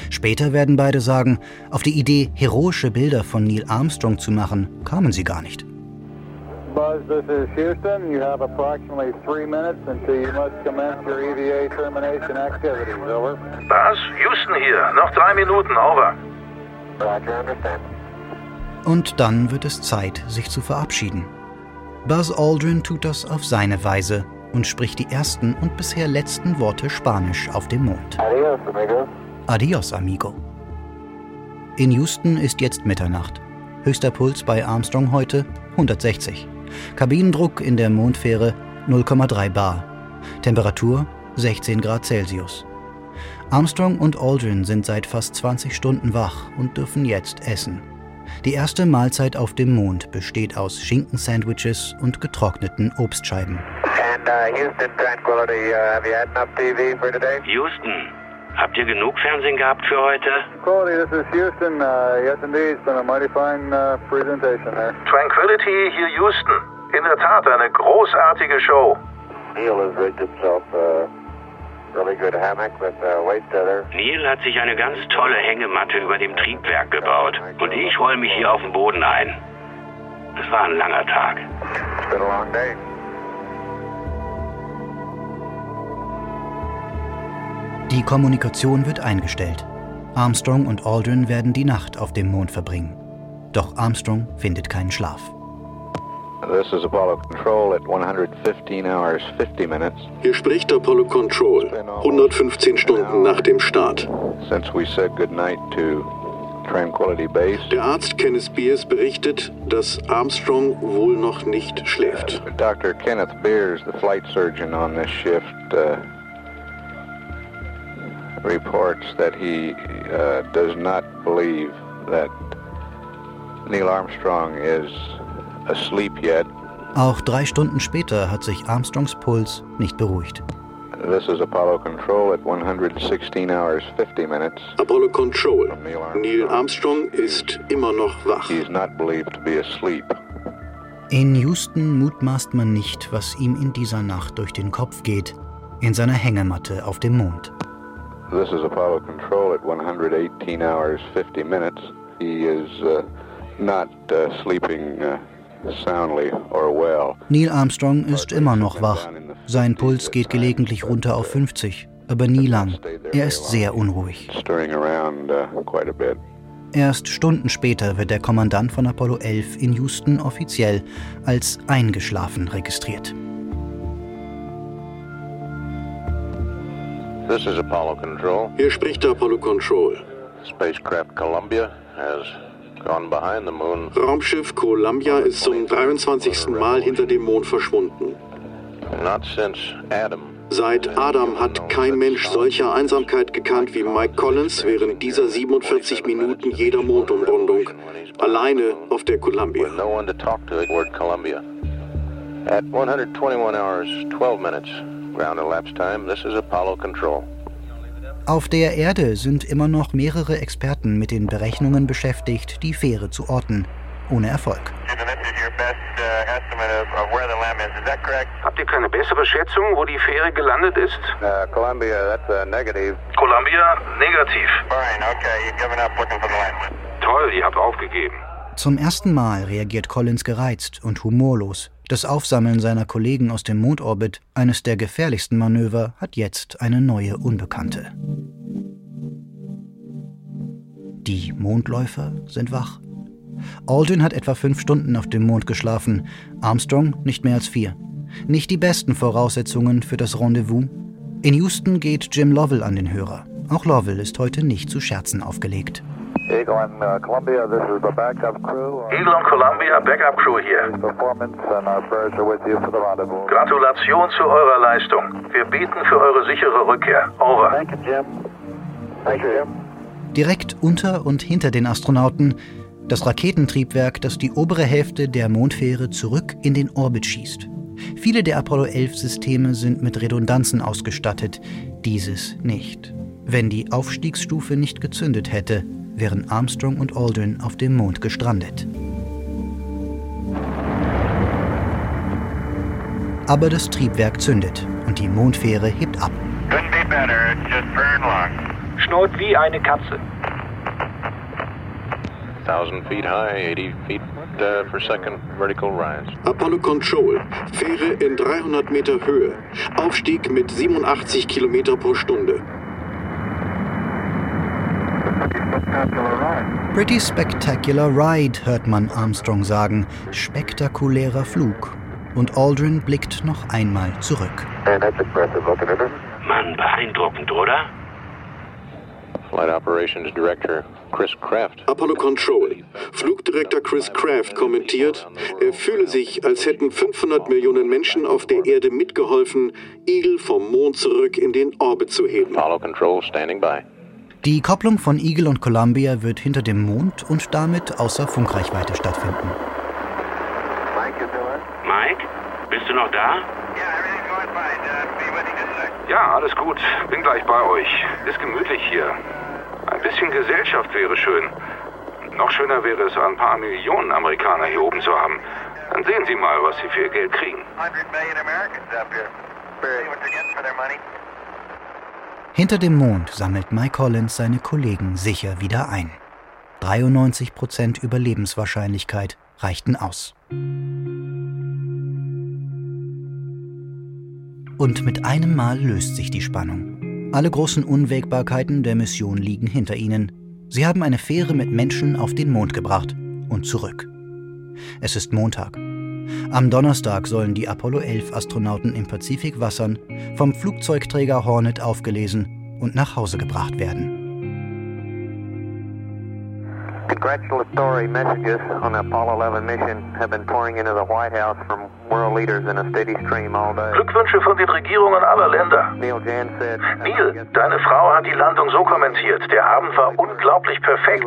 Später werden beide sagen, auf die Idee, heroische Bilder von Neil Armstrong zu machen, kamen sie gar nicht. Buzz, this is Houston. You have approximately three minutes until you must commence your EVA termination activities. Over. Buzz, Houston hier. Noch drei Minuten. Over. Roger, understand. Und dann wird es Zeit, sich zu verabschieden. Buzz Aldrin tut das auf seine Weise und spricht die ersten und bisher letzten Worte Spanisch auf dem Mond. Adios, amigos. Adios, amigo. In Houston ist jetzt Mitternacht. Höchster Puls bei Armstrong heute 160. Kabinendruck in der Mondfähre 0,3 bar. Temperatur 16 Grad Celsius. Armstrong und Aldrin sind seit fast 20 Stunden wach und dürfen jetzt essen. Die erste Mahlzeit auf dem Mond besteht aus Schinkensandwiches und getrockneten Obstscheiben. And uh, Houston, Uh, habt ihr genug Fernsehen gehabt für heute? Quality, this is Houston. Uh, yes, indeed, it's been a mighty fine uh, presentation there. Tranquility hier Houston. In der Tat eine großartige Show. Neil has rigged himself a really good hammock with a weight tether. Neil hat sich eine ganz tolle Hängematte über dem Triebwerk gebaut und ich roll mich hier auf den Boden ein. Es war ein langer Tag. It's been a long day. Die Kommunikation wird eingestellt. Armstrong und Aldrin werden die Nacht auf dem Mond verbringen. Doch Armstrong findet keinen Schlaf. This is Apollo Control at 115 hours 50 minutes. Hier spricht Apollo Control. 115 Stunden nach dem Start. Since we said goodnight to Tranquility Base, Der Arzt Kenneth Beers berichtet, dass Armstrong wohl noch nicht schläft. Dr. Kenneth Beers, the flight surgeon on this shift, uh, reports that he uh, does not believe that Neil Armstrong is asleep yet. Auch drei Stunden später hat sich Armstrongs Puls nicht beruhigt. This is Apollo Control at 116 hours 50 minutes. Apollo Control. Neil Armstrong ist immer noch wach. He is not believed to be asleep. In Houston mutmaßt man nicht, was ihm in dieser Nacht durch den Kopf geht, in seiner Hängematte auf dem Mond. This is Apollo Control at 118 hours 50 minutes. He is uh, not uh, sleeping uh, soundly or well. Neil Armstrong ist immer noch wach. Sein Puls geht gelegentlich runter auf 50, aber nie lang. Er ist sehr unruhig. Stirring around uh, quite a bit. Erst Stunden später wird der Kommandant von Apollo 11 in Houston offiziell als eingeschlafen registriert. This is Apollo Control. Hier spricht Apollo Control. Spacecraft Columbia has gone behind the moon. Raumschiff Columbia ist zum 23. Mal hinter dem Mond verschwunden. Not since Adam Seit Adam hat kein Mensch solcher Einsamkeit gekannt wie Mike Collins während dieser 47 Minuten jeder Mondumrundung. Alleine auf der Columbia. No one to talk to aboard Columbia. At 121 hours, 12 minutes ground elapsed time, this is Apollo Control. Auf der Erde sind immer noch mehrere Experten mit den Berechnungen beschäftigt, die Fähre zu orten. Ohne Erfolg. Habt ihr keine bessere Schätzung, wo die Fähre gelandet ist? Uh, Columbia, that's a negative. Columbia, negativ. Toll, ihr habt aufgegeben. Zum ersten Mal reagiert Collins gereizt und humorlos. Das Aufsammeln seiner Kollegen aus dem Mondorbit, eines der gefährlichsten Manöver, hat jetzt eine neue Unbekannte. Die Mondläufer sind wach. Aldrin hat etwa fünf Stunden auf dem Mond geschlafen, Armstrong nicht mehr als vier. Nicht die besten Voraussetzungen für das Rendezvous. In Houston geht Jim Lovell an den Hörer. Auch Lovell ist heute nicht zu Scherzen aufgelegt. Eagle and uh, Columbia, this is the backup crew. Eagle und Columbia, Backup Crew hier. Performance and our prayers are with you for the rendezvous. Gratulation zu eurer Leistung. Wir beten für eure sichere Rückkehr. Over. Thank you, Jim. Thank you, Jim. Direkt unter und hinter den Astronauten das Raketentriebwerk, das die obere Hälfte der Mondfähre zurück in den Orbit schießt. Viele der Apollo 11 Systeme sind mit Redundanzen ausgestattet, dieses nicht. Wenn die Aufstiegsstufe nicht gezündet hätte, wären Armstrong und Aldrin auf dem Mond gestrandet. Aber das Triebwerk zündet und die Mondfähre hebt ab. Couldn't be better. It's just burn long. Schnurrt wie eine Katze. 1,000 feet high, 80 feet uh, per second vertical rise. Apollo Control, Fähre in 300 Meter Höhe, Aufstieg mit 87 Kilometer pro Stunde. Pretty spectacular ride, hört man Armstrong sagen. Spektakulärer Flug. Und Aldrin blickt noch einmal zurück. Mann, beeindruckend, oder? Flight Operations Director Chris Kraft. Apollo Control. Flugdirektor Chris Kraft kommentiert, er fühle sich, als hätten 500 Millionen Menschen auf der Erde mitgeholfen, Eagle vom Mond zurück in den Orbit zu heben. Apollo Control standing by. Die Kopplung von Eagle und Columbia wird hinter dem Mond und damit außer Funkreichweite stattfinden. Mike, bist du noch da? Ja, alles gut. Bin gleich bei euch. Ist gemütlich hier. Ein bisschen Gesellschaft wäre schön. Noch schöner wäre es, ein paar Millionen Amerikaner hier oben zu haben. Dann sehen Sie mal, was Sie für Ihr Geld kriegen. Hinter dem Mond sammelt Mike Collins seine Kollegen sicher wieder ein. 93% Überlebenswahrscheinlichkeit reichten aus. Und mit einem Mal löst sich die Spannung. Alle großen Unwägbarkeiten der Mission liegen hinter ihnen. Sie haben eine Fähre mit Menschen auf den Mond gebracht und zurück. Es ist Montag. Am Donnerstag sollen die Apollo 11 Astronauten im Pazifikwassern vom Flugzeugträger Hornet aufgelesen und nach Hause gebracht werden. Congratulatory messages on the Apollo 11 mission have been pouring into the White House from world leaders in a steady stream all day. Glückwünsche von den Regierungen aller Länder. Neil Jan said, Neil, deine Frau hat die Landung so kommentiert. Der Abend war unglaublich perfekt.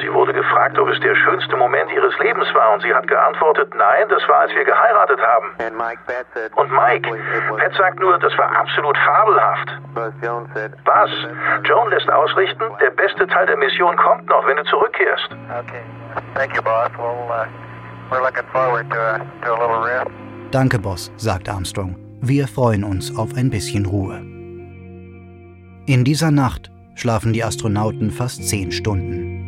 Sie wurde gefragt, ob es der schönste Moment ihres Lebens war und sie hat geantwortet, nein, das war, als wir geheiratet haben. and Mike Pat said, Und Mike, Pat sagt nur, das war absolut fabelhaft. Was? Joan lässt ausrichten, der beste Teil der Mission kommt noch, wenn du zurückkehrst. Okay. Thank you, boss. We'll, uh, we're looking forward to a, to a little rest. Danke, Boss, sagt Armstrong. Wir freuen uns auf ein bisschen Ruhe. In dieser Nacht schlafen die Astronauten fast zehn Stunden.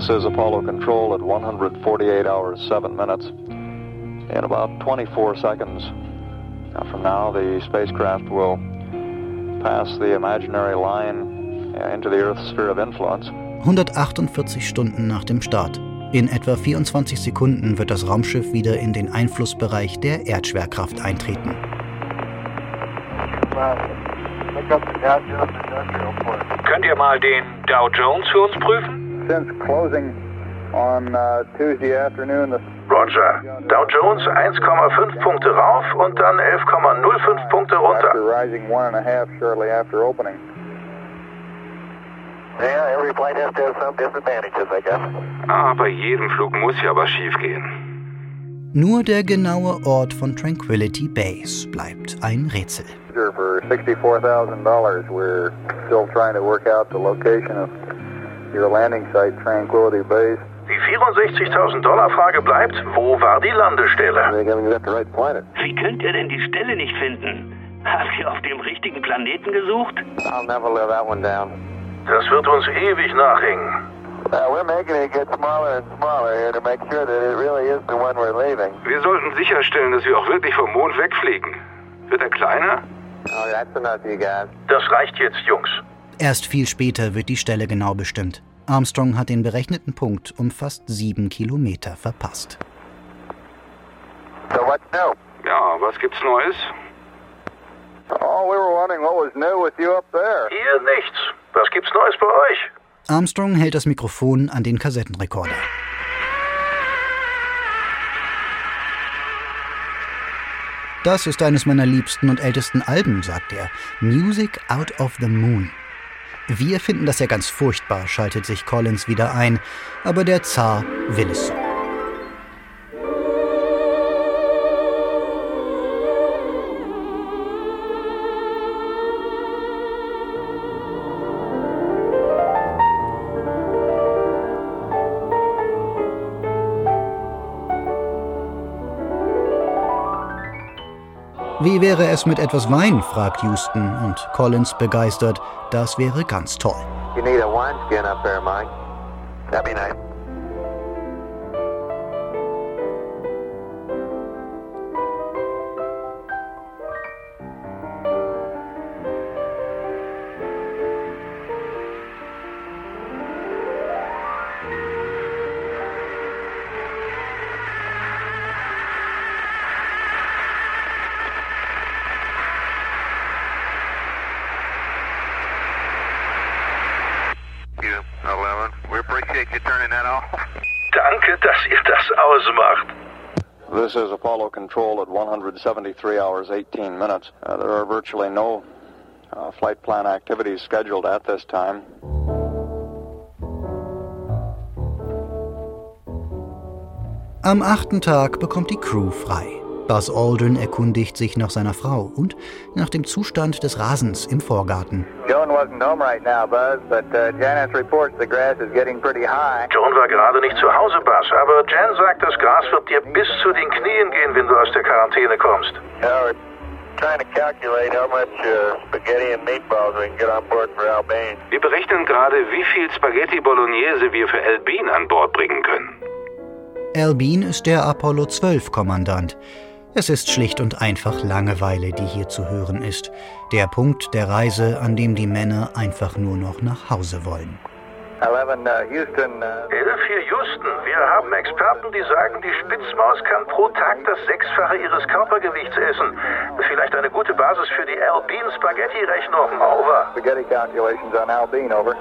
This is Apollo Control at 148 hours, 7 minutes. In about 24 seconds from now, the spacecraft will pass the imaginary line uh, into the Earth's sphere of influence. 148 Stunden nach dem Start. In etwa 24 Sekunden wird das Raumschiff wieder in den Einflussbereich der Erdschwerkraft eintreten. Könnt ihr mal den Dow Jones für uns prüfen? Since closing on uh, Tuesday afternoon, the Roger. Dow Jones 1,5 Punkte rauf und dann 11,05 Punkte runter. after rising one and a half shortly after opening. Yeah, every flight has to have some disadvantages, I guess. Ah, bei jedem Flug muss ja was schiefgehen. Nur der genaue Ort von Tranquility Base bleibt ein Rätsel. For $64,000, we're still trying to work out the location of your landing site, Tranquility Base. Die 64.000 Dollar Frage bleibt, wo war die Landestelle? Wie könnt ihr denn die Stelle nicht finden? Habt ihr auf dem richtigen Planeten gesucht? I'll never live that one down. Das wird uns ewig nachhängen. We're making it get smaller and smaller here to make sure that it really is the one we're leaving. Wir sollten sicherstellen, dass wir auch wirklich vom Mond wegfliegen. Wird er kleiner? Oh, that's enough, you guys. Das reicht jetzt, Jungs. Erst viel später wird die Stelle genau bestimmt. Armstrong hat den berechneten Punkt um fast sieben Kilometer verpasst. So what's new? Ja, was gibt's Neues? Oh, we were wondering what was new with you up there. Hier nichts. Was gibt's Neues bei euch? Armstrong hält das Mikrofon an den Kassettenrekorder. Das ist eines meiner liebsten und ältesten Alben, sagt er. Music Out of the Moon. Wir finden das ja ganz furchtbar, schaltet sich Collins wieder ein, aber der Zar will es so. Wie wäre es mit etwas Wein? fragt Houston und Collins begeistert. Das wäre ganz toll. You need a wineskin up there, Mike. That'd be nice. Control at 173 hours 18 minutes. Uh, there are virtually no uh, flight plan activities scheduled at this time. Am achten Tag bekommt die Crew frei. Buzz Aldrin erkundigt sich nach seiner Frau und nach dem Zustand des Rasens im Vorgarten. Joan wasn't home right now, Buzz, but uh, Janice reports the grass is getting pretty high. Joan war gerade nicht zu Hause, Buzz, aber Jan sagt, das Gras wird dir bis zu den Knien gehen, wenn du aus der Quarantäne kommst. Yeah, we're trying to calculate how much uh, spaghetti and meatballs we can get on board for Albane. Wir berechnen gerade, wie viel Spaghetti Bolognese wir für El Bean an Bord bringen können. Al Bean ist der Apollo 12 Kommandant. Es ist schlicht und einfach Langeweile, die hier zu hören ist. Der Punkt der Reise, an dem die Männer einfach nur noch nach Hause wollen. 11, uh, Houston, uh, 11 hier Houston. Wir haben Experten, die sagen, die Spitzmaus kann pro Tag das Sechsfache ihres Körpergewichts essen. Vielleicht eine gute Basis für die Albin Spaghetti-Rechnung. Over. spaghetti calculations on Albine, over.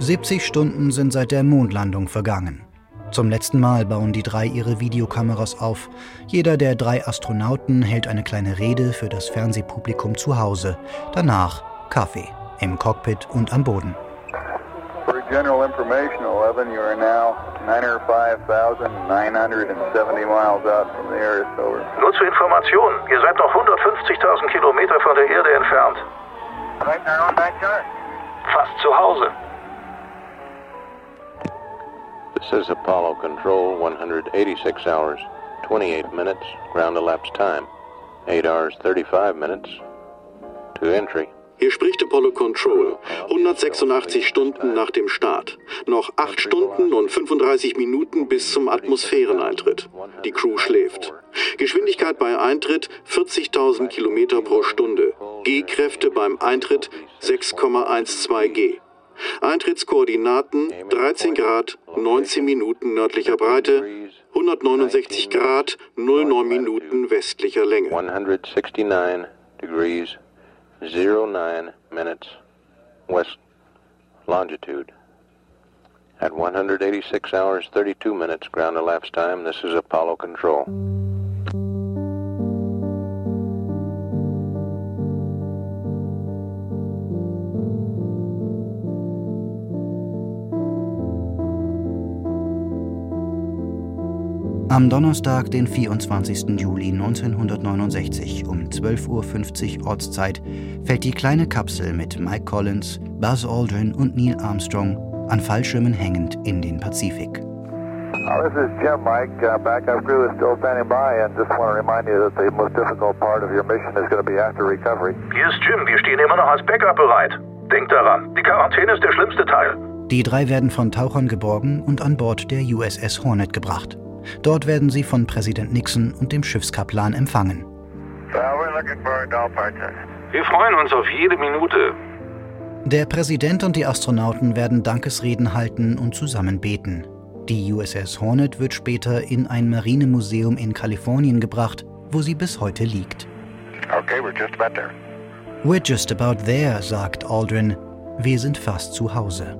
70 Stunden sind seit der Mondlandung vergangen. Zum letzten Mal bauen die drei ihre Videokameras auf. Jeder der drei Astronauten hält eine kleine Rede für das Fernsehpublikum zu Hause. Danach Kaffee im Cockpit und am Boden. For general information, 11, you are now 905,970 miles out from the Earth, over. Nur zur Information, ihr seid noch 150.000 Kilometer von der Erde entfernt. Right own backyard. Fast zu Hause. This is Apollo Control, 186 hours, 28 minutes, ground elapsed time, 8 hours, 35 minutes to entry. Hier spricht Apollo Control. 186 Stunden nach dem Start. Noch 8 Stunden und 35 Minuten bis zum Atmosphäreneintritt. Die Crew schläft. Geschwindigkeit bei Eintritt 40.000 Kilometer pro Stunde. G-Kräfte beim Eintritt 6,12 G. Eintrittskoordinaten 13 Grad 19 Minuten nördlicher Breite, 169 Grad 09 Minuten westlicher Länge. 169 degrees 09 minutes west longitude. At 186 hours 32 minutes ground elapsed time, this is Apollo Control. Am Donnerstag, den 24. Juli 1969 um 12.50 Uhr Ortszeit fällt die kleine Kapsel mit Mike Collins, Buzz Aldrin und Neil Armstrong an Fallschirmen hängend in den Pazifik. Uh, this is Jim, Mike. Uh, backup crew is still standing by, and just want to remind you that the most difficult part of your mission is going to be after recovery. Hier ist Jim, wir stehen immer noch als Backup bereit. Denkt daran, die Quarantäne ist der schlimmste Teil. Die drei werden von Tauchern geborgen und an Bord der USS Hornet gebracht. Dort werden sie von Präsident Nixon und dem Schiffskaplan empfangen. Wir freuen uns auf jede Minute. Der Präsident und die Astronauten werden Dankesreden halten und zusammen beten. Die USS Hornet wird später in ein Marinemuseum in Kalifornien gebracht, wo sie bis heute liegt. Okay, we're just about there. We're just about there, sagt Aldrin. Wir sind fast zu Hause.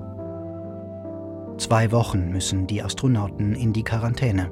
Zwei Wochen müssen die Astronauten in die Quarantäne.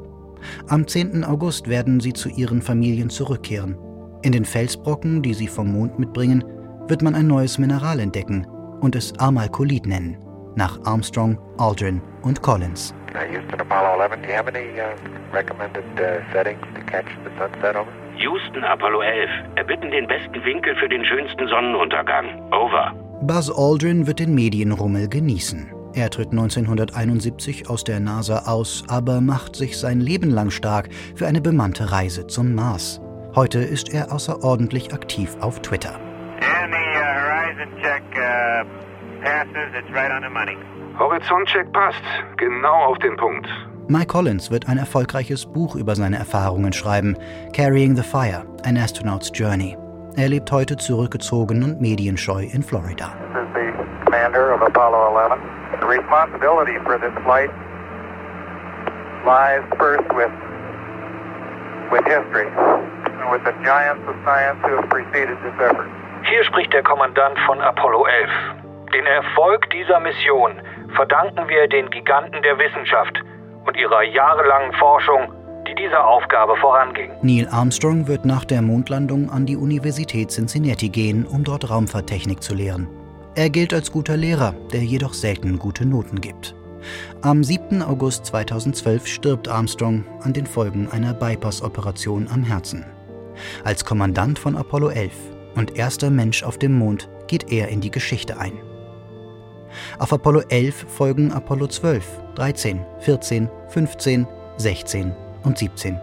Am 10. August werden sie zu ihren Familien zurückkehren. In den Felsbrocken, die sie vom Mond mitbringen, wird man ein neues Mineral entdecken und es Amalkolit nennen, nach Armstrong, Aldrin und Collins. Houston Apollo 11, do you have any uh, recommended uh, settings to catch the sunset over? Houston Apollo 11, erbitten den besten Winkel für den schönsten Sonnenuntergang. Over. Buzz Aldrin wird den Medienrummel genießen. Er tritt 1971 aus der NASA aus, aber macht sich sein Leben lang stark für eine bemannte Reise zum Mars. Heute ist er außerordentlich aktiv auf Twitter. The uh, horizon check passes. It's right on the money. Horizontcheck passt. Genau auf den Punkt. Mike Collins wird ein erfolgreiches Buch über seine Erfahrungen schreiben, Carrying the Fire, An Astronaut's Journey. Er lebt heute zurückgezogen und medienscheu in Florida. Commander of Apollo 11. The responsibility for this flight lies first with, with history, and with the giants of science who have preceded this effort. Hier spricht der Kommandant von Apollo 11. Den Erfolg dieser Mission verdanken wir den Giganten der Wissenschaft und ihrer jahrelangen Forschung, die dieser Aufgabe voranging. Neil Armstrong wird nach der Mondlandung an die Universität Cincinnati gehen, um dort Raumfahrttechnik zu lehren. Er gilt als guter Lehrer, der jedoch selten gute Noten gibt. Am 7. August 2012 stirbt Armstrong an den Folgen einer Bypass-Operation am Herzen. Als Kommandant von Apollo 11 und erster Mensch auf dem Mond geht er in die Geschichte ein. Auf Apollo 11 folgen Apollo 12, 13, 14, 15, 16 und 17.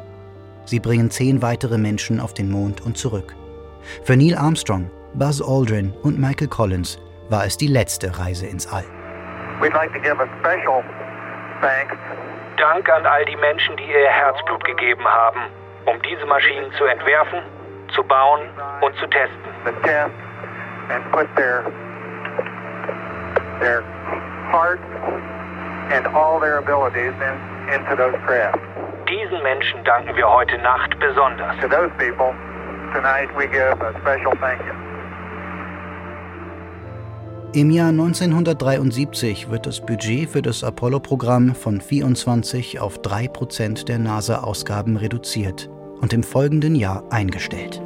Sie bringen zehn weitere Menschen auf den Mond und zurück. Für Neil Armstrong, Buzz Aldrin und Michael Collins war es die letzte Reise ins All. We'd like to give a special thanks Dank an all die Menschen, die ihr Herzblut gegeben haben, um diese Maschinen zu entwerfen, zu bauen und zu testen. the test and put their their hearts and all their abilities in, into those craft. Diesen Menschen danken wir heute Nacht besonders. To those people, tonight we give a special thank you. Im Jahr 1973 wird das Budget für das Apollo-Programm von 24 auf 3 Prozent der NASA-Ausgaben reduziert und im folgenden Jahr eingestellt.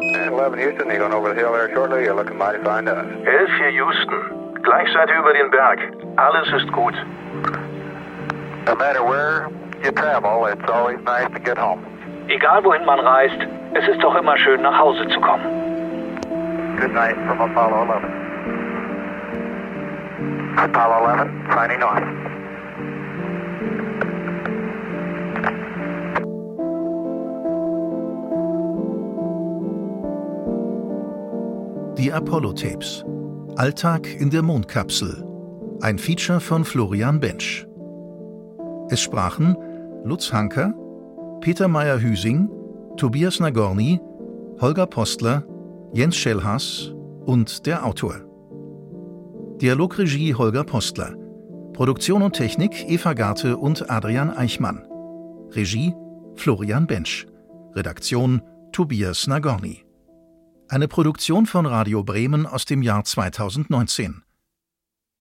And 11 Houston, you're going over the hill there shortly. You're looking mighty fine to us. 11 hier Houston. Gleich seid ihr über den Berg. Alles ist gut. No matter where you travel, it's always nice to get home. Egal wohin man reist, es ist doch immer schön, nach Hause zu kommen. Good night from Apollo 11. Apollo 11, signing off. Die Apollo-Tapes. Alltag in der Mondkapsel. Ein Feature von Florian Bensch. Es sprachen Lutz Hanker, Peter Meyer-Hüsing, Tobias Nagorny, Holger Postler, Jens Schellhaas und der Autor. Dialogregie Holger Postler. Produktion und Technik Eva Garte und Adrian Eichmann. Regie Florian Bensch. Redaktion Tobias Nagorny. Eine Produktion von Radio Bremen aus dem Jahr 2019.